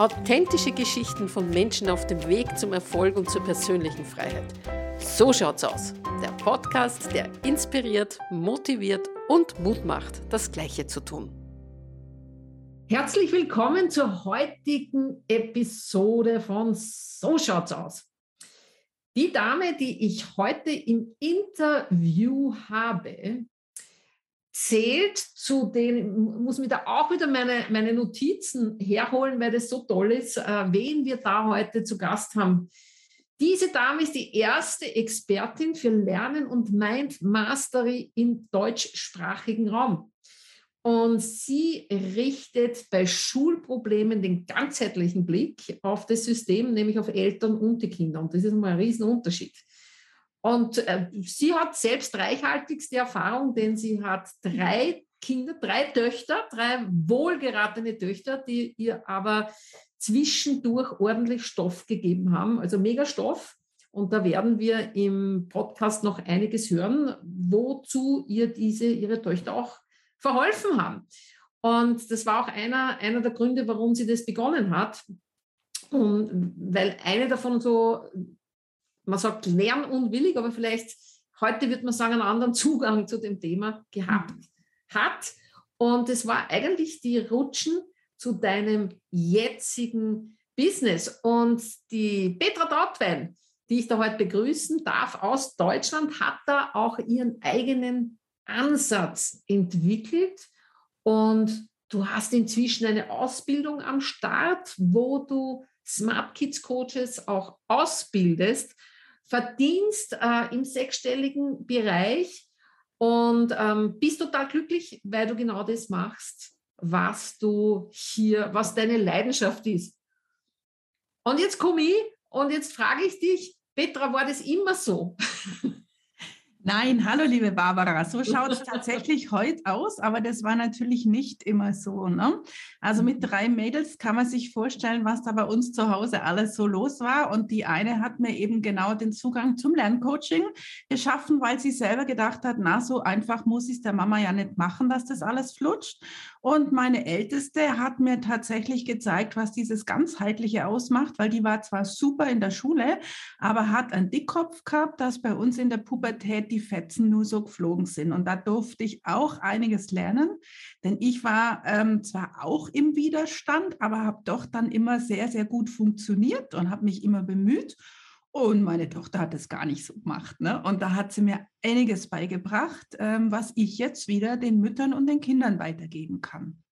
Authentische Geschichten von Menschen auf dem Weg zum Erfolg und zur persönlichen Freiheit. So schaut's aus. Der Podcast, der inspiriert, motiviert und Mut macht, das Gleiche zu tun. Herzlich willkommen zur heutigen Episode von So schaut's aus. Die Dame, die ich heute im Interview habe, zählt zu den, muss mir da auch wieder meine, meine Notizen herholen, weil das so toll ist, äh, wen wir da heute zu Gast haben. Diese Dame ist die erste Expertin für Lernen und Mind Mastery im deutschsprachigen Raum. Und sie richtet bei Schulproblemen den ganzheitlichen Blick auf das System, nämlich auf Eltern und die Kinder. Und das ist mal ein Riesenunterschied. Und äh, sie hat selbst reichhaltigste Erfahrung, denn sie hat drei Kinder, drei Töchter, drei wohlgeratene Töchter, die ihr aber zwischendurch ordentlich Stoff gegeben haben, also mega Stoff. Und da werden wir im Podcast noch einiges hören, wozu ihr diese, ihre Töchter auch verholfen haben. Und das war auch einer, einer der Gründe, warum sie das begonnen hat. Und weil eine davon so man sagt lernunwillig, aber vielleicht heute wird man sagen, einen anderen Zugang zu dem Thema gehabt hat. Und es war eigentlich die Rutschen zu deinem jetzigen Business. Und die Petra Dautwein, die ich da heute begrüßen darf aus Deutschland, hat da auch ihren eigenen Ansatz entwickelt. Und du hast inzwischen eine Ausbildung am Start, wo du Smart Kids Coaches auch ausbildest verdienst äh, im sechsstelligen Bereich und ähm, bist total glücklich, weil du genau das machst, was du hier, was deine Leidenschaft ist. Und jetzt komme ich und jetzt frage ich dich, Petra, war das immer so? Nein, hallo liebe Barbara, so schaut es tatsächlich heute aus, aber das war natürlich nicht immer so. Ne? Also mit drei Mädels kann man sich vorstellen, was da bei uns zu Hause alles so los war. Und die eine hat mir eben genau den Zugang zum Lerncoaching geschaffen, weil sie selber gedacht hat, na, so einfach muss ich es der Mama ja nicht machen, dass das alles flutscht. Und meine Älteste hat mir tatsächlich gezeigt, was dieses ganzheitliche ausmacht, weil die war zwar super in der Schule, aber hat einen Dickkopf gehabt, dass bei uns in der Pubertät die Fetzen nur so geflogen sind. Und da durfte ich auch einiges lernen, denn ich war ähm, zwar auch im Widerstand, aber habe doch dann immer sehr, sehr gut funktioniert und habe mich immer bemüht. Und meine Tochter hat es gar nicht so gemacht. Ne? Und da hat sie mir einiges beigebracht, ähm, was ich jetzt wieder den Müttern und den Kindern weitergeben kann.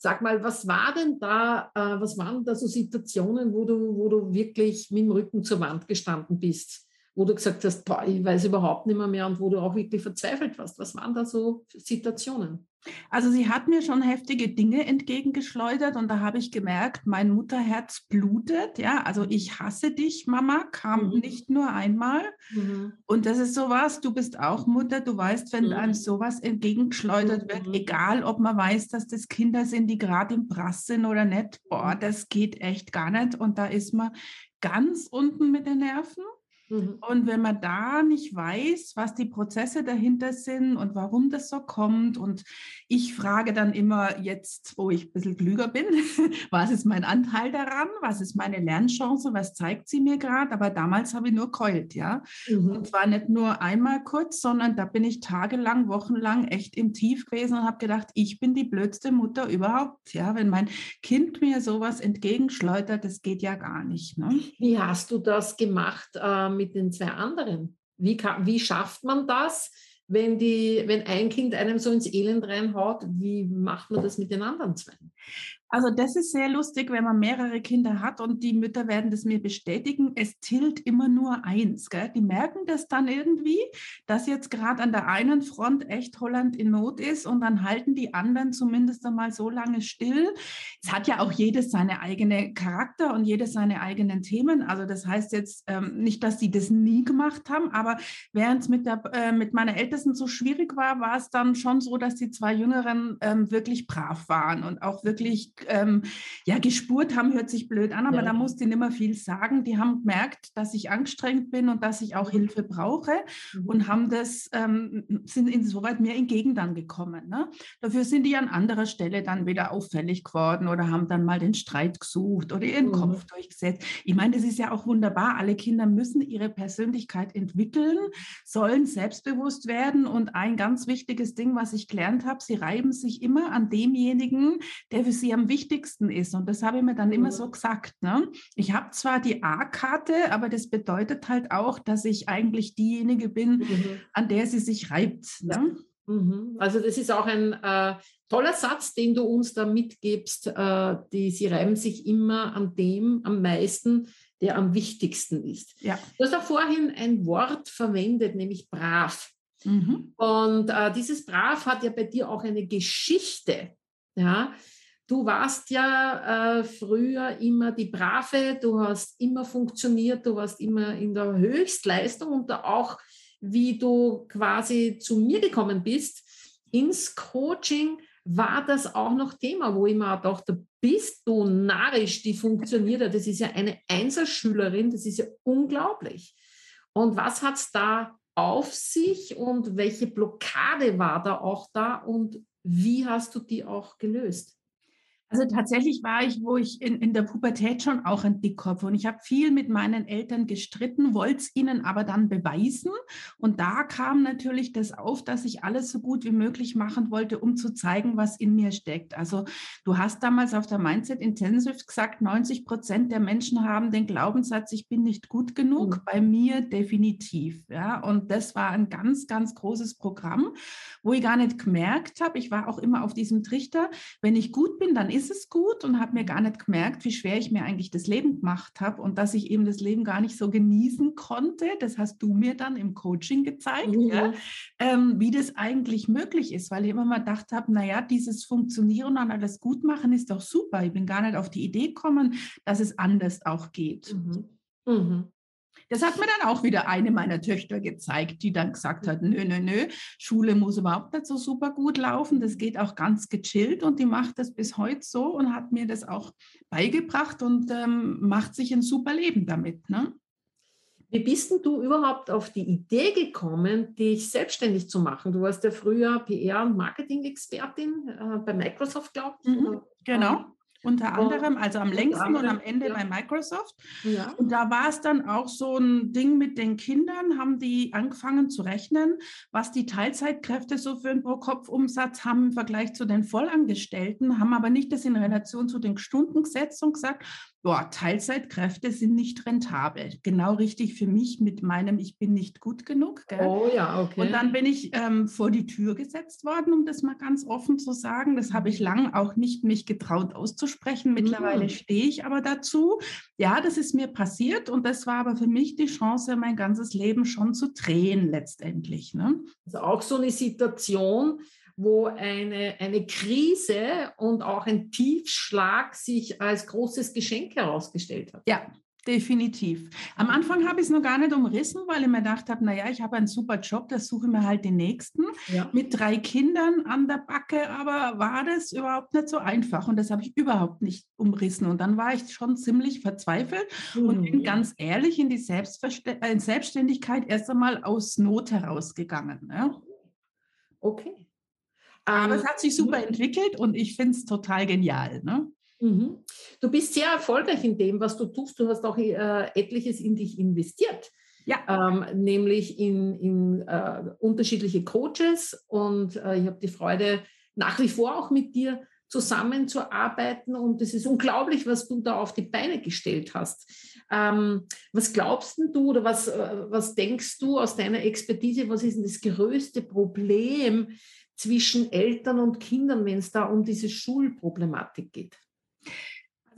Sag mal, was war denn da, äh, was waren da so Situationen, wo du, wo du wirklich mit dem Rücken zur Wand gestanden bist? Wo du gesagt hast, boah, ich weiß überhaupt nicht mehr, mehr und wo du auch wirklich verzweifelt warst? Was waren da so Situationen? Also sie hat mir schon heftige Dinge entgegengeschleudert und da habe ich gemerkt, mein Mutterherz blutet. Ja, also ich hasse dich, Mama, kam mhm. nicht nur einmal. Mhm. Und das ist sowas, du bist auch Mutter, du weißt, wenn mhm. einem sowas entgegengeschleudert wird, mhm. egal ob man weiß, dass das Kinder sind, die gerade im Brass sind oder nicht, boah, mhm. das geht echt gar nicht. Und da ist man ganz unten mit den Nerven. Mhm. Und wenn man da nicht weiß, was die Prozesse dahinter sind und warum das so kommt, und ich frage dann immer jetzt, wo ich ein bisschen klüger bin, was ist mein Anteil daran, was ist meine Lernchance, was zeigt sie mir gerade, aber damals habe ich nur keult, ja. Mhm. Und zwar nicht nur einmal kurz, sondern da bin ich tagelang, wochenlang echt im Tief gewesen und habe gedacht, ich bin die blödste Mutter überhaupt, ja. Wenn mein Kind mir sowas entgegenschleudert, das geht ja gar nicht. Ne? Wie hast du das gemacht? Ähm mit den zwei anderen? Wie, kann, wie schafft man das, wenn, die, wenn ein Kind einem so ins Elend reinhaut? Wie macht man das mit den anderen zwei? Also das ist sehr lustig, wenn man mehrere Kinder hat und die Mütter werden das mir bestätigen. Es tilt immer nur eins. Gell? Die merken das dann irgendwie, dass jetzt gerade an der einen Front echt Holland in Not ist und dann halten die anderen zumindest einmal so lange still. Es hat ja auch jedes seine eigene Charakter und jedes seine eigenen Themen. Also das heißt jetzt ähm, nicht, dass sie das nie gemacht haben, aber während es mit, äh, mit meiner Ältesten so schwierig war, war es dann schon so, dass die zwei Jüngeren ähm, wirklich brav waren und auch wirklich ähm, ja, gespurt haben, hört sich blöd an, aber ja. da musste ich nicht mehr viel sagen. Die haben gemerkt, dass ich angestrengt bin und dass ich auch Hilfe brauche mhm. und haben das, ähm, sind insoweit mir entgegen dann gekommen. Ne? Dafür sind die an anderer Stelle dann wieder auffällig geworden oder haben dann mal den Streit gesucht oder ihren mhm. Kopf durchgesetzt. Ich meine, das ist ja auch wunderbar. Alle Kinder müssen ihre Persönlichkeit entwickeln, sollen selbstbewusst werden und ein ganz wichtiges Ding, was ich gelernt habe, sie reiben sich immer an demjenigen, der für sie am wichtigsten ist. Und das habe ich mir dann immer so gesagt. Ne? Ich habe zwar die A-Karte, aber das bedeutet halt auch, dass ich eigentlich diejenige bin, mhm. an der sie sich reibt. Ne? Mhm. Also das ist auch ein äh, toller Satz, den du uns da mitgibst. Äh, die, sie reiben sich immer an dem am meisten, der am wichtigsten ist. Ja. Du hast auch vorhin ein Wort verwendet, nämlich brav. Mhm. Und äh, dieses Brav hat ja bei dir auch eine Geschichte. Ja, du warst ja äh, früher immer die Brave, du hast immer funktioniert, du warst immer in der Höchstleistung und auch, wie du quasi zu mir gekommen bist ins Coaching, war das auch noch Thema, wo ich mir auch dachte, bist du narrisch, die funktioniert ja, das ist ja eine Einserschülerin, das ist ja unglaublich. Und was hat es da auf sich und welche Blockade war da auch da und wie hast du die auch gelöst? Also tatsächlich war ich, wo ich in, in der Pubertät schon auch ein Dickkopf und ich habe viel mit meinen Eltern gestritten, wollte es ihnen aber dann beweisen. Und da kam natürlich das auf, dass ich alles so gut wie möglich machen wollte, um zu zeigen, was in mir steckt. Also du hast damals auf der Mindset Intensive gesagt, 90 Prozent der Menschen haben den Glaubenssatz, ich bin nicht gut genug. Mhm. Bei mir definitiv. Ja, und das war ein ganz, ganz großes Programm, wo ich gar nicht gemerkt habe. Ich war auch immer auf diesem Trichter, wenn ich gut bin, dann ist ist es gut und habe mir gar nicht gemerkt, wie schwer ich mir eigentlich das Leben gemacht habe und dass ich eben das Leben gar nicht so genießen konnte. Das hast du mir dann im Coaching gezeigt, mhm. ja, ähm, wie das eigentlich möglich ist, weil ich immer mal gedacht habe, naja, dieses Funktionieren und alles gut machen ist doch super. Ich bin gar nicht auf die Idee gekommen, dass es anders auch geht. Mhm. Mhm. Das hat mir dann auch wieder eine meiner Töchter gezeigt, die dann gesagt hat, nö, nö, nö, Schule muss überhaupt nicht so super gut laufen, das geht auch ganz gechillt und die macht das bis heute so und hat mir das auch beigebracht und ähm, macht sich ein super Leben damit. Ne? Wie bist denn du überhaupt auf die Idee gekommen, dich selbstständig zu machen? Du warst ja früher PR- und Marketing-Expertin äh, bei Microsoft, glaube ich. Mhm, genau. Unter anderem, also am längsten und am Ende ja. bei Microsoft. Ja. Und da war es dann auch so ein Ding mit den Kindern, haben die angefangen zu rechnen, was die Teilzeitkräfte so für einen Pro-Kopf-Umsatz haben im Vergleich zu den Vollangestellten, haben aber nicht das in Relation zu den Stunden gesetzt und gesagt, boah, Teilzeitkräfte sind nicht rentabel. Genau richtig für mich mit meinem, ich bin nicht gut genug. Gell? Oh ja, okay. Und dann bin ich ähm, vor die Tür gesetzt worden, um das mal ganz offen zu sagen. Das habe ich mhm. lang auch nicht mich getraut auszusprechen. Mittlerweile mhm. stehe ich aber dazu. Ja, das ist mir passiert und das war aber für mich die Chance, mein ganzes Leben schon zu drehen letztendlich. Ne? Also auch so eine Situation, wo eine, eine Krise und auch ein Tiefschlag sich als großes Geschenk herausgestellt hat. Ja, Definitiv. Am Anfang habe ich es noch gar nicht umrissen, weil ich mir gedacht habe, naja, ich habe einen super Job, das suche ich mir halt den nächsten. Ja. Mit drei Kindern an der Backe, aber war das überhaupt nicht so einfach und das habe ich überhaupt nicht umrissen. Und dann war ich schon ziemlich verzweifelt mhm. und bin ganz ehrlich in die äh, Selbstständigkeit erst einmal aus Not herausgegangen. Ja. Okay. Aber ähm, es hat sich super entwickelt und ich finde es total genial. Ne? Mhm. Du bist sehr erfolgreich in dem, was du tust. Du hast auch äh, etliches in dich investiert. Ja. Ähm, nämlich in, in äh, unterschiedliche Coaches und äh, ich habe die Freude, nach wie vor auch mit dir zusammenzuarbeiten und es ist unglaublich, was du da auf die Beine gestellt hast. Ähm, was glaubst du oder was, äh, was denkst du aus deiner Expertise, was ist denn das größte Problem, zwischen Eltern und Kindern, wenn es da um diese Schulproblematik geht?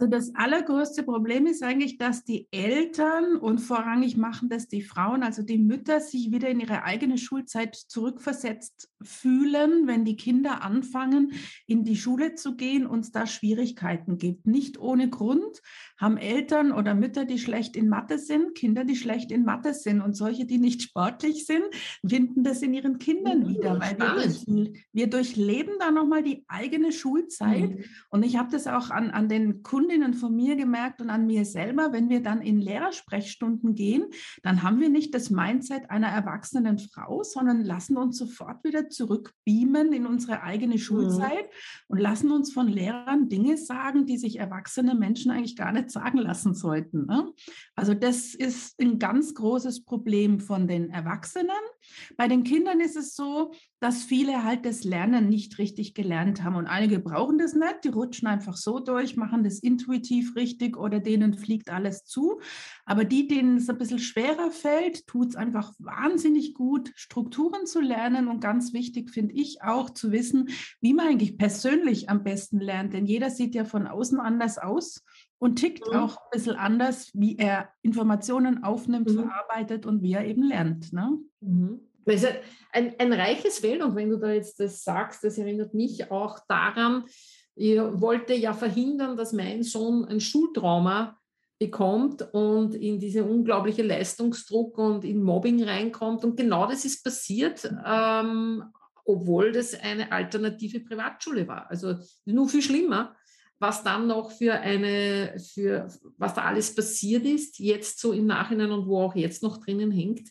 Also das allergrößte Problem ist eigentlich, dass die Eltern und vorrangig machen das die Frauen, also die Mütter, sich wieder in ihre eigene Schulzeit zurückversetzt fühlen, wenn die Kinder anfangen, in die Schule zu gehen und es da Schwierigkeiten gibt. Nicht ohne Grund haben Eltern oder Mütter, die schlecht in Mathe sind, Kinder, die schlecht in Mathe sind und solche, die nicht sportlich sind, finden das in ihren Kindern wieder, weil wir, wir, durchleben da nochmal die eigene Schulzeit. Mhm. Und ich habe das auch an, an den Kundinnen von mir gemerkt und an mir selber, wenn wir dann in Lehrersprechstunden gehen, dann haben wir nicht das Mindset einer erwachsenen Frau, sondern lassen uns sofort wieder zurückbeamen in unsere eigene mhm. Schulzeit mhm. und lassen uns von Lehrern Dinge sagen, die sich erwachsene Menschen eigentlich gar nicht sagen lassen sollten. Ne? Also das ist ein ganz großes Problem von den Erwachsenen. Bei den Kindern ist es so, dass viele halt das Lernen nicht richtig gelernt haben und einige brauchen das nicht, die rutschen einfach so durch, machen das intuitiv richtig oder denen fliegt alles zu. Aber die, denen es ein bisschen schwerer fällt, tut es einfach wahnsinnig gut, Strukturen zu lernen und ganz wichtig finde ich auch zu wissen, wie man eigentlich persönlich am besten lernt, denn jeder sieht ja von außen anders aus und tickt mhm. auch ein bisschen anders, wie er Informationen aufnimmt, mhm. verarbeitet und wie er eben lernt. Ne? Mhm. Das ist ein, ein reiches Feld und wenn du da jetzt das sagst, das erinnert mich auch daran, ich wollte ja verhindern, dass mein Sohn ein Schultrauma bekommt und in diese unglaubliche Leistungsdruck und in Mobbing reinkommt. Und genau das ist passiert, ähm, obwohl das eine alternative Privatschule war. Also nur viel schlimmer was dann noch für eine, für was da alles passiert ist, jetzt so im Nachhinein und wo auch jetzt noch drinnen hängt.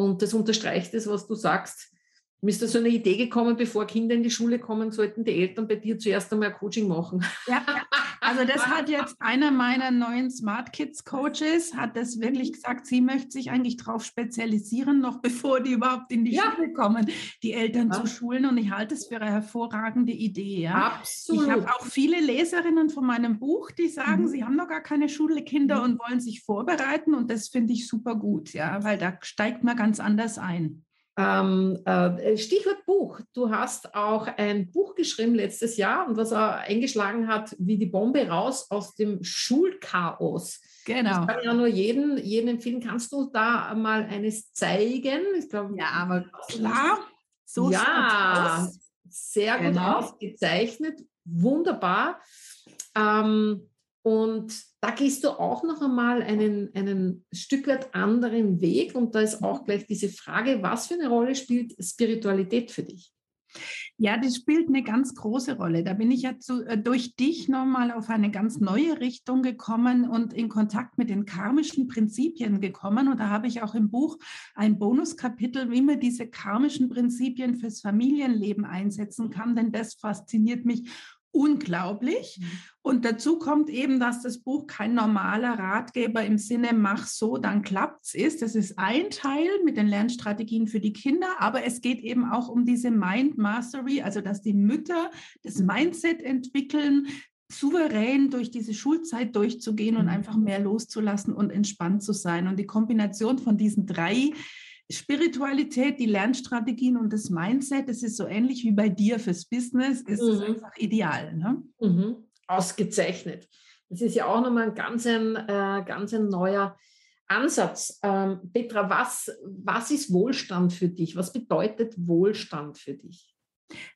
Und das unterstreicht es, was du sagst. Mir ist da so eine Idee gekommen, bevor Kinder in die Schule kommen, sollten die Eltern bei dir zuerst einmal Coaching machen. Ja, also das hat jetzt einer meiner neuen Smart Kids Coaches, hat das wirklich gesagt, sie möchte sich eigentlich darauf spezialisieren, noch bevor die überhaupt in die ja. Schule kommen, die Eltern ja. zu schulen. Und ich halte es für eine hervorragende Idee. Ja? Absolut. Ich habe auch viele Leserinnen von meinem Buch, die sagen, mhm. sie haben noch gar keine Schulkinder mhm. und wollen sich vorbereiten. Und das finde ich super gut, ja, weil da steigt man ganz anders ein. Ähm, äh, Stichwort Buch. Du hast auch ein Buch geschrieben letztes Jahr und was er eingeschlagen hat, wie die Bombe raus aus dem Schulchaos. Genau. Ich kann ja nur jeden, jeden empfehlen. Kannst du da mal eines zeigen? Ich glaub, ja, aber klar. So ja, sehr gut genau. ausgezeichnet. Wunderbar. Ähm, und da gehst du auch noch einmal einen, einen Stück weit anderen Weg. Und da ist auch gleich diese Frage, was für eine Rolle spielt Spiritualität für dich? Ja, das spielt eine ganz große Rolle. Da bin ich ja zu, äh, durch dich nochmal auf eine ganz neue Richtung gekommen und in Kontakt mit den karmischen Prinzipien gekommen. Und da habe ich auch im Buch ein Bonuskapitel, wie man diese karmischen Prinzipien fürs Familienleben einsetzen kann, denn das fasziniert mich unglaublich. Mhm. Und dazu kommt eben, dass das Buch kein normaler Ratgeber im Sinne, mach so, dann klappt's ist. Das ist ein Teil mit den Lernstrategien für die Kinder, aber es geht eben auch um diese Mind Mastery, also dass die Mütter das Mindset entwickeln, souverän durch diese Schulzeit durchzugehen und mhm. einfach mehr loszulassen und entspannt zu sein. Und die Kombination von diesen drei Spiritualität, die Lernstrategien und das Mindset, das ist so ähnlich wie bei dir fürs Business, ist mhm. einfach ideal. Ne? Mhm. Ausgezeichnet. Das ist ja auch nochmal ein ganz ein, äh, ganz ein neuer Ansatz. Ähm, Petra, was, was ist Wohlstand für dich? Was bedeutet Wohlstand für dich?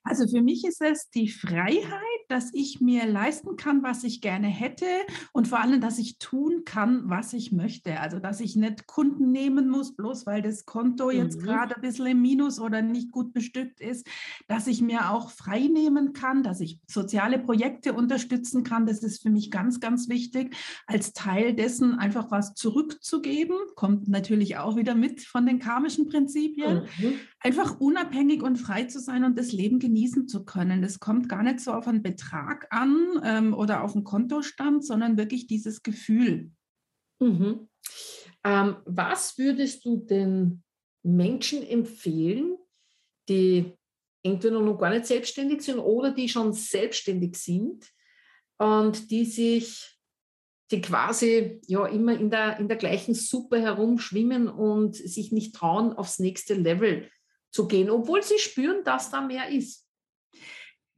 Also für mich ist es die Freiheit, dass ich mir leisten kann, was ich gerne hätte und vor allem, dass ich tun kann, was ich möchte. Also dass ich nicht Kunden nehmen muss, bloß weil das Konto jetzt mhm. gerade ein bisschen im Minus oder nicht gut bestückt ist, dass ich mir auch frei nehmen kann, dass ich soziale Projekte unterstützen kann. Das ist für mich ganz, ganz wichtig, als Teil dessen einfach was zurückzugeben. Kommt natürlich auch wieder mit von den karmischen Prinzipien. Mhm. Einfach unabhängig und frei zu sein und das Leben genießen zu können. Das kommt gar nicht so auf einen Betrag an ähm, oder auf einen Kontostand, sondern wirklich dieses Gefühl. Mhm. Ähm, was würdest du den Menschen empfehlen, die entweder noch gar nicht selbstständig sind oder die schon selbstständig sind und die sich, die quasi ja immer in der, in der gleichen Suppe herumschwimmen und sich nicht trauen, aufs nächste Level zu gehen, obwohl sie spüren, dass da mehr ist.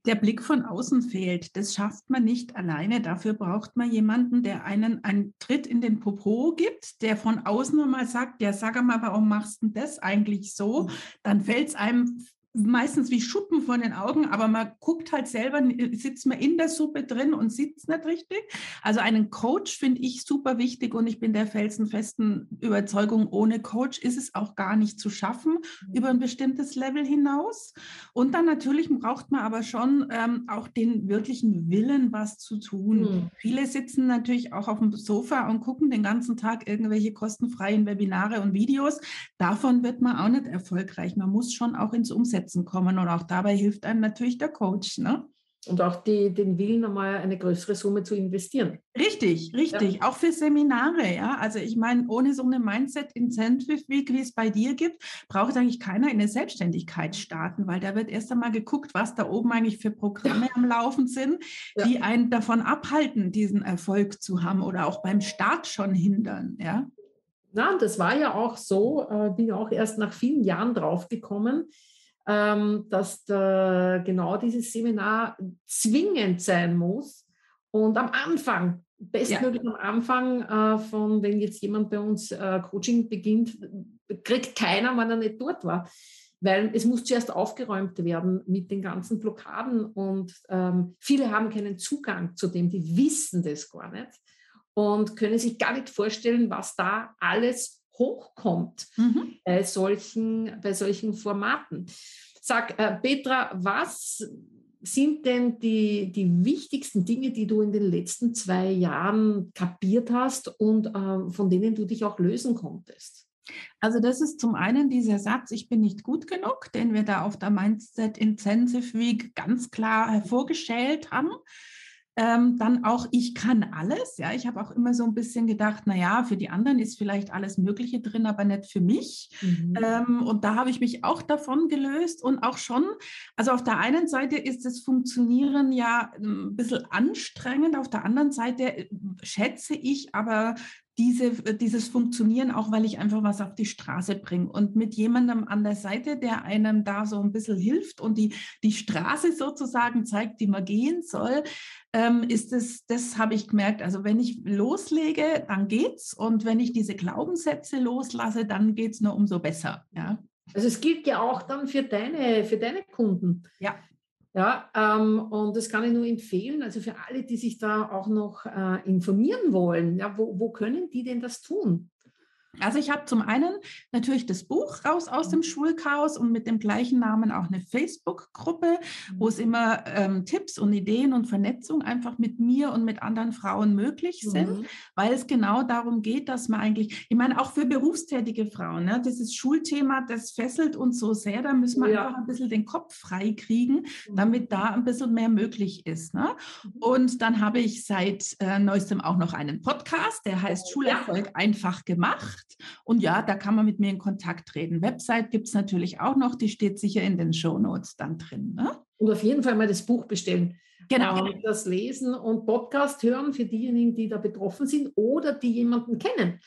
Der Blick von außen fehlt. Das schafft man nicht alleine. Dafür braucht man jemanden, der einen einen Tritt in den Popo gibt, der von außen mal sagt, ja, sag mal, warum machst du das eigentlich so? Mhm. Dann fällt es einem meistens wie Schuppen vor den Augen, aber man guckt halt selber, sitzt man in der Suppe drin und sitzt nicht richtig. Also einen Coach finde ich super wichtig und ich bin der felsenfesten Überzeugung, ohne Coach ist es auch gar nicht zu schaffen mhm. über ein bestimmtes Level hinaus. Und dann natürlich braucht man aber schon ähm, auch den wirklichen Willen, was zu tun. Mhm. Viele sitzen natürlich auch auf dem Sofa und gucken den ganzen Tag irgendwelche kostenfreien Webinare und Videos. Davon wird man auch nicht erfolgreich. Man muss schon auch ins Umsetzen Umsetzen kommen. Und auch dabei hilft einem natürlich der Coach. Ne? Und auch die, den Willen, einmal eine größere Summe zu investieren. Richtig, richtig. Ja. Auch für Seminare, ja. Also ich meine, ohne so eine Mindset Incentive Week, wie es bei dir gibt, braucht eigentlich keiner in eine Selbstständigkeit starten, weil da wird erst einmal geguckt, was da oben eigentlich für Programme am Laufen sind, ja. die einen davon abhalten, diesen Erfolg zu haben oder auch beim Start schon hindern, ja. Na, das war ja auch so, äh, bin ja auch erst nach vielen Jahren draufgekommen, dass da genau dieses Seminar zwingend sein muss. Und am Anfang, bestmöglich ja. am Anfang äh, von, wenn jetzt jemand bei uns äh, Coaching beginnt, kriegt keiner, wenn er nicht dort war. Weil es muss zuerst aufgeräumt werden mit den ganzen Blockaden und ähm, viele haben keinen Zugang zu dem, die wissen das gar nicht und können sich gar nicht vorstellen, was da alles hochkommt mhm. bei, solchen, bei solchen Formaten. Sag, äh, Petra, was sind denn die, die wichtigsten Dinge, die du in den letzten zwei Jahren kapiert hast und äh, von denen du dich auch lösen konntest? Also das ist zum einen dieser Satz, ich bin nicht gut genug, den wir da auf der Mindset Intensive Week ganz klar hervorgestellt haben. Ähm, dann auch, ich kann alles. Ja, ich habe auch immer so ein bisschen gedacht, naja, für die anderen ist vielleicht alles Mögliche drin, aber nicht für mich. Mhm. Ähm, und da habe ich mich auch davon gelöst und auch schon, also auf der einen Seite ist das Funktionieren ja ein bisschen anstrengend, auf der anderen Seite äh, schätze ich aber diese, dieses Funktionieren, auch weil ich einfach was auf die Straße bringe und mit jemandem an der Seite, der einem da so ein bisschen hilft und die, die Straße sozusagen zeigt, die man gehen soll, ähm, ist es, das habe ich gemerkt. Also wenn ich loslege, dann geht's und wenn ich diese Glaubenssätze loslasse, dann geht's nur umso besser. Ja. Also es gilt ja auch dann für deine, für deine Kunden. Ja. Ja, ähm, und das kann ich nur empfehlen, also für alle, die sich da auch noch äh, informieren wollen, ja, wo, wo können die denn das tun? Also ich habe zum einen natürlich das Buch Raus aus dem mhm. Schulchaos und mit dem gleichen Namen auch eine Facebook-Gruppe, wo es mhm. immer ähm, Tipps und Ideen und Vernetzung einfach mit mir und mit anderen Frauen möglich sind, mhm. weil es genau darum geht, dass man eigentlich, ich meine auch für berufstätige Frauen, ne, dieses Schulthema, das fesselt uns so sehr, da müssen wir ja. einfach ein bisschen den Kopf frei kriegen, damit mhm. da ein bisschen mehr möglich ist. Ne? Und dann habe ich seit äh, neuestem auch noch einen Podcast, der heißt Schulerfolg ja. einfach gemacht gemacht. Und ja, da kann man mit mir in Kontakt treten. Website gibt es natürlich auch noch, die steht sicher in den Show Notes dann drin. Ne? Und auf jeden Fall mal das Buch bestellen. Genau. Ähm, das lesen und Podcast hören für diejenigen, die da betroffen sind oder die jemanden kennen.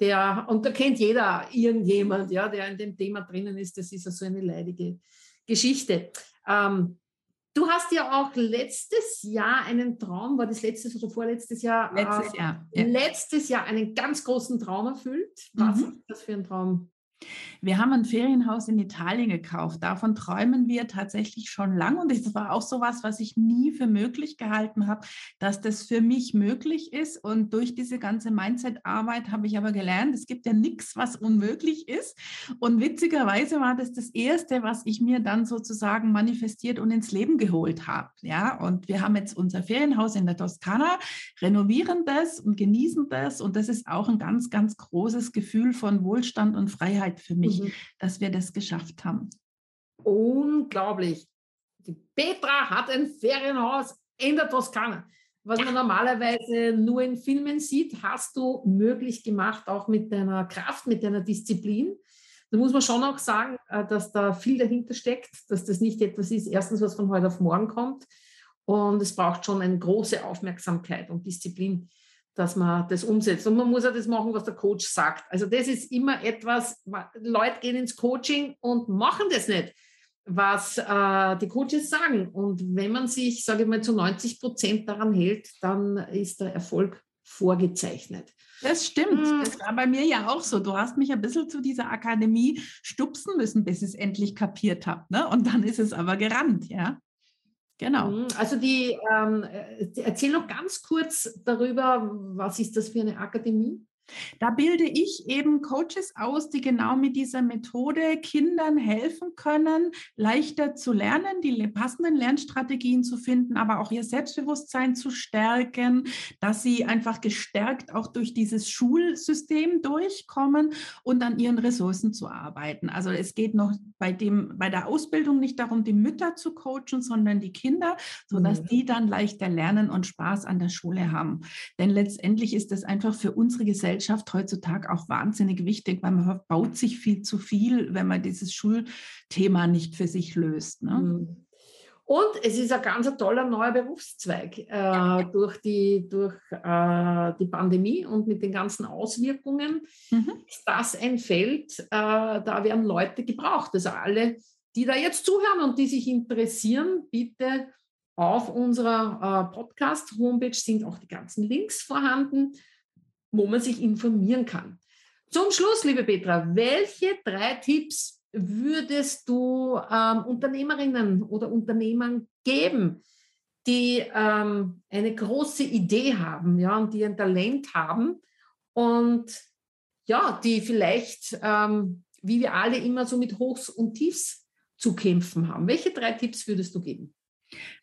Der, und da kennt jeder irgendjemand, ja, der in dem Thema drinnen ist. Das ist ja so eine leidige Geschichte. Ähm, Du hast ja auch letztes Jahr einen Traum, war das letztes oder vorletztes Jahr? Letztes äh, Jahr. Ja. Letztes Jahr einen ganz großen Traum erfüllt. Was mhm. ist das für ein Traum? Wir haben ein Ferienhaus in Italien gekauft. Davon träumen wir tatsächlich schon lang. Und das war auch so was, was ich nie für möglich gehalten habe, dass das für mich möglich ist. Und durch diese ganze Mindset-Arbeit habe ich aber gelernt, es gibt ja nichts, was unmöglich ist. Und witzigerweise war das das Erste, was ich mir dann sozusagen manifestiert und ins Leben geholt habe. Ja, und wir haben jetzt unser Ferienhaus in der Toskana, renovieren das und genießen das. Und das ist auch ein ganz, ganz großes Gefühl von Wohlstand und Freiheit Dankbarkeit für mich, mhm. dass wir das geschafft haben. Unglaublich. Die Petra hat ein Ferienhaus in der Toskana. Was man normalerweise nur in Filmen sieht, hast du möglich gemacht, auch mit deiner Kraft, mit deiner Disziplin. Da muss man schon auch sagen, äh, dass da viel dahinter steckt, dass das nicht etwas ist, erstens, was von heute auf morgen kommt. Und es braucht schon eine große Aufmerksamkeit und Disziplin dass man das umsetzt. Und man muss ja das machen, was der Coach sagt. Also das ist immer etwas, Leute gehen ins Coaching und machen das nicht. was äh, die Coaches sagen. Und wenn man sich, sage ich mal, zu 90 Prozent daran hält, dann ist der Erfolg vorgezeichnet. Das stimmt. Hm. Das war bei mir ja auch so. Du hast mich ein bisschen zu dieser Akademie stupsen müssen, bis ich es endlich kapiert habe. Ne? Und dann ist es aber gerannt, ja. Genau. Hm, also die, ähm, äh, erzähl noch ganz kurz darüber, was ist das für eine Akademie? Da bilde ich eben Coaches aus, die genau mit dieser Methode Kindern helfen können, leichter zu lernen, die passenden Lernstrategien zu finden, aber auch ihr Selbstbewusstsein zu stärken, dass sie einfach gestärkt auch durch dieses Schulsystem durchkommen und an ihren Ressourcen zu arbeiten. Also es geht noch bei dem, bei der Ausbildung nicht darum, die Mütter zu coachen, sondern die Kinder, sodass mhm. die dann leichter lernen und Spaß an der Schule haben. Denn letztendlich ist das einfach für unsere Gesellschaft Gesellschaft heutzutage auch wahnsinnig wichtig, weil man baut sich viel zu viel, wenn man dieses Schulthema nicht für sich löst. Ne? Mhm. Und es ist ein ganz toller neuer Berufszweig äh, durch, die, durch äh, die Pandemie und mit den ganzen Auswirkungen. Mhm. Ist das ein Feld, äh, da werden Leute gebraucht. Also alle, die da jetzt zuhören und die sich interessieren, bitte auf unserer äh, Podcast-Homepage sind auch die ganzen Links vorhanden wo man sich informieren kann. Zum Schluss, liebe Petra, welche drei Tipps würdest du ähm, Unternehmerinnen oder Unternehmern geben, die ähm, eine große Idee haben, ja, und die ein Talent haben und ja, die vielleicht, ähm, wie wir alle immer so mit Hochs und Tiefs zu kämpfen haben. Welche drei Tipps würdest du geben?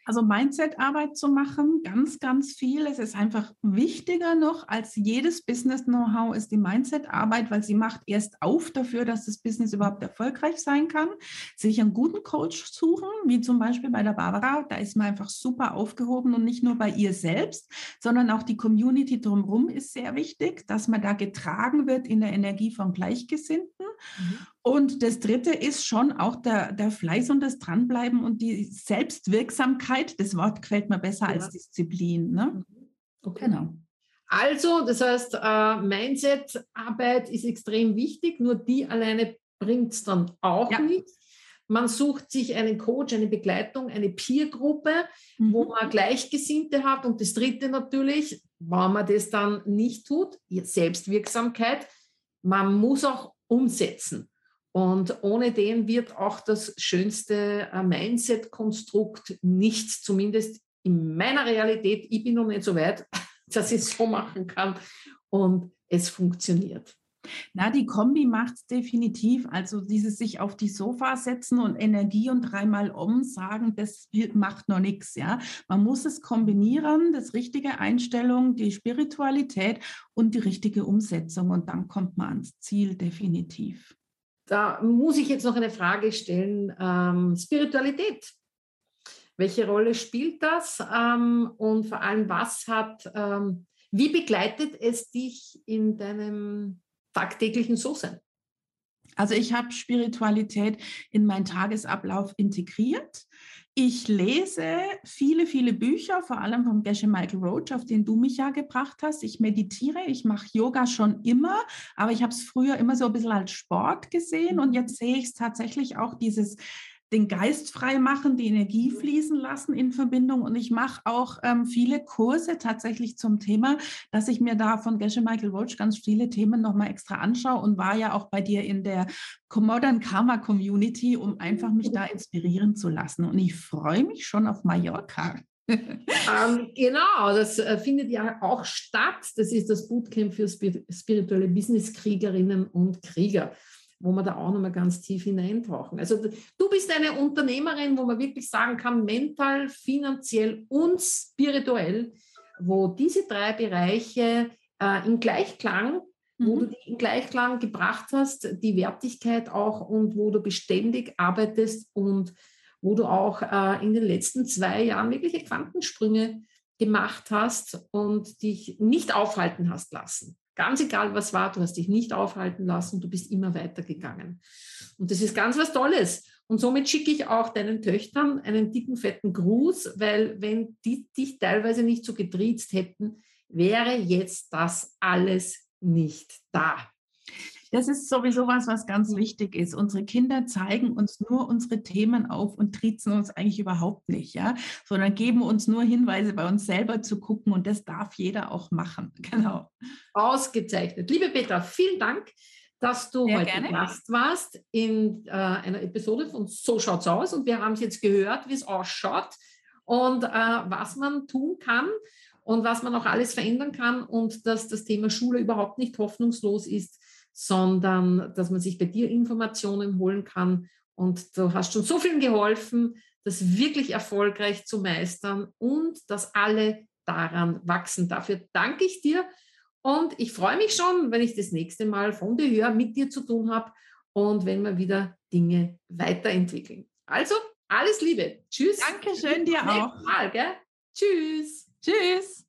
Also Mindset-Arbeit zu machen, ganz, ganz viel. Es ist einfach wichtiger noch als jedes Business-Know-how ist die Mindset-Arbeit, weil sie macht erst auf dafür, dass das Business überhaupt erfolgreich sein kann. Sich einen guten Coach suchen, wie zum Beispiel bei der Barbara. Da ist man einfach super aufgehoben und nicht nur bei ihr selbst, sondern auch die Community drumherum ist sehr wichtig, dass man da getragen wird in der Energie von Gleichgesinnten. Mhm. Und das Dritte ist schon auch der, der Fleiß und das Dranbleiben und die Selbstwirksamkeit. Das Wort gefällt mir besser ja. als Disziplin. Ne? Mhm. Okay. Genau. Also, das heißt, äh, Mindset-Arbeit ist extrem wichtig, nur die alleine bringt es dann auch ja. nicht. Man sucht sich einen Coach, eine Begleitung, eine Peer-Gruppe, mhm. wo man Gleichgesinnte hat. Und das Dritte natürlich, wenn man das dann nicht tut, Selbstwirksamkeit. Man muss auch umsetzen. Und ohne den wird auch das schönste äh, Mindset-Konstrukt nichts, zumindest in meiner Realität. Ich bin noch nicht so weit, dass ich es so machen kann und es funktioniert. Na, die Kombi macht es definitiv. Also dieses sich auf die Sofa setzen und Energie und dreimal um sagen, das macht noch nichts. Ja, man muss es kombinieren, das richtige Einstellung, die Spiritualität und die richtige Umsetzung und dann kommt man ans Ziel definitiv. Da muss ich jetzt noch eine Frage stellen. Ähm, Spiritualität. Welche Rolle spielt das? Ähm, und vor allem, was hat, ähm, wie begleitet es dich in deinem tagtäglichen So-Sein? Also ich habe Spiritualität in meinen Tagesablauf integriert. Ich lese viele, viele Bücher, vor allem vom Geshe Michael Roach, auf den du mich ja gebracht hast. Ich meditiere, ich mache Yoga schon immer, aber ich habe es früher immer so ein bisschen als Sport gesehen und jetzt sehe ich es tatsächlich auch dieses den Geist frei machen, die Energie fließen lassen in Verbindung. Und ich mache auch ähm, viele Kurse tatsächlich zum Thema, dass ich mir da von Gesche Michael Roach ganz viele Themen nochmal extra anschaue und war ja auch bei dir in der Modern Karma Community, um einfach mich da inspirieren zu lassen. Und ich freue mich schon auf Mallorca. ähm, genau, das äh, findet ja auch statt. Das ist das Bootcamp für spirituelle Business-Kriegerinnen und Krieger wo wir da auch nochmal ganz tief hineintauchen. Also du bist eine Unternehmerin, wo man wirklich sagen kann, mental, finanziell und spirituell, wo diese drei Bereiche äh, in Gleichklang, mhm. wo du die in Gleichklang gebracht hast, die Wertigkeit auch und wo du beständig arbeitest und wo du auch äh, in den letzten zwei Jahren wirkliche Quantensprünge gemacht hast und dich nicht aufhalten hast lassen. Ganz egal, was war, du hast dich nicht aufhalten lassen, du bist immer weitergegangen. Und das ist ganz was Tolles. Und somit schicke ich auch deinen Töchtern einen dicken, fetten Gruß, weil wenn die dich teilweise nicht so getriezt hätten, wäre jetzt das alles nicht da. Das ist sowieso was, was ganz wichtig ist. Unsere Kinder zeigen uns nur unsere Themen auf und triezen uns eigentlich überhaupt nicht, ja, sondern geben uns nur Hinweise, bei uns selber zu gucken und das darf jeder auch machen. Genau. Ausgezeichnet. Liebe Petra, vielen Dank dass du ja, heute gerne. Gast warst in äh, einer Episode von So schaut's aus. Und wir haben es jetzt gehört, wie es ausschaut und äh, was man tun kann und was man auch alles verändern kann und dass das Thema Schule überhaupt nicht hoffnungslos ist, sondern dass man sich bei dir Informationen holen kann. Und du hast schon so vielen geholfen, das wirklich erfolgreich zu meistern und dass alle daran wachsen. Dafür danke ich dir und ich freue mich schon, wenn ich das nächste Mal von dir höre, mit dir zu tun habe und wenn wir wieder Dinge weiterentwickeln. Also, alles Liebe. Tschüss. Dankeschön dir auch. Mal, gell? Tschüss. Tschüss.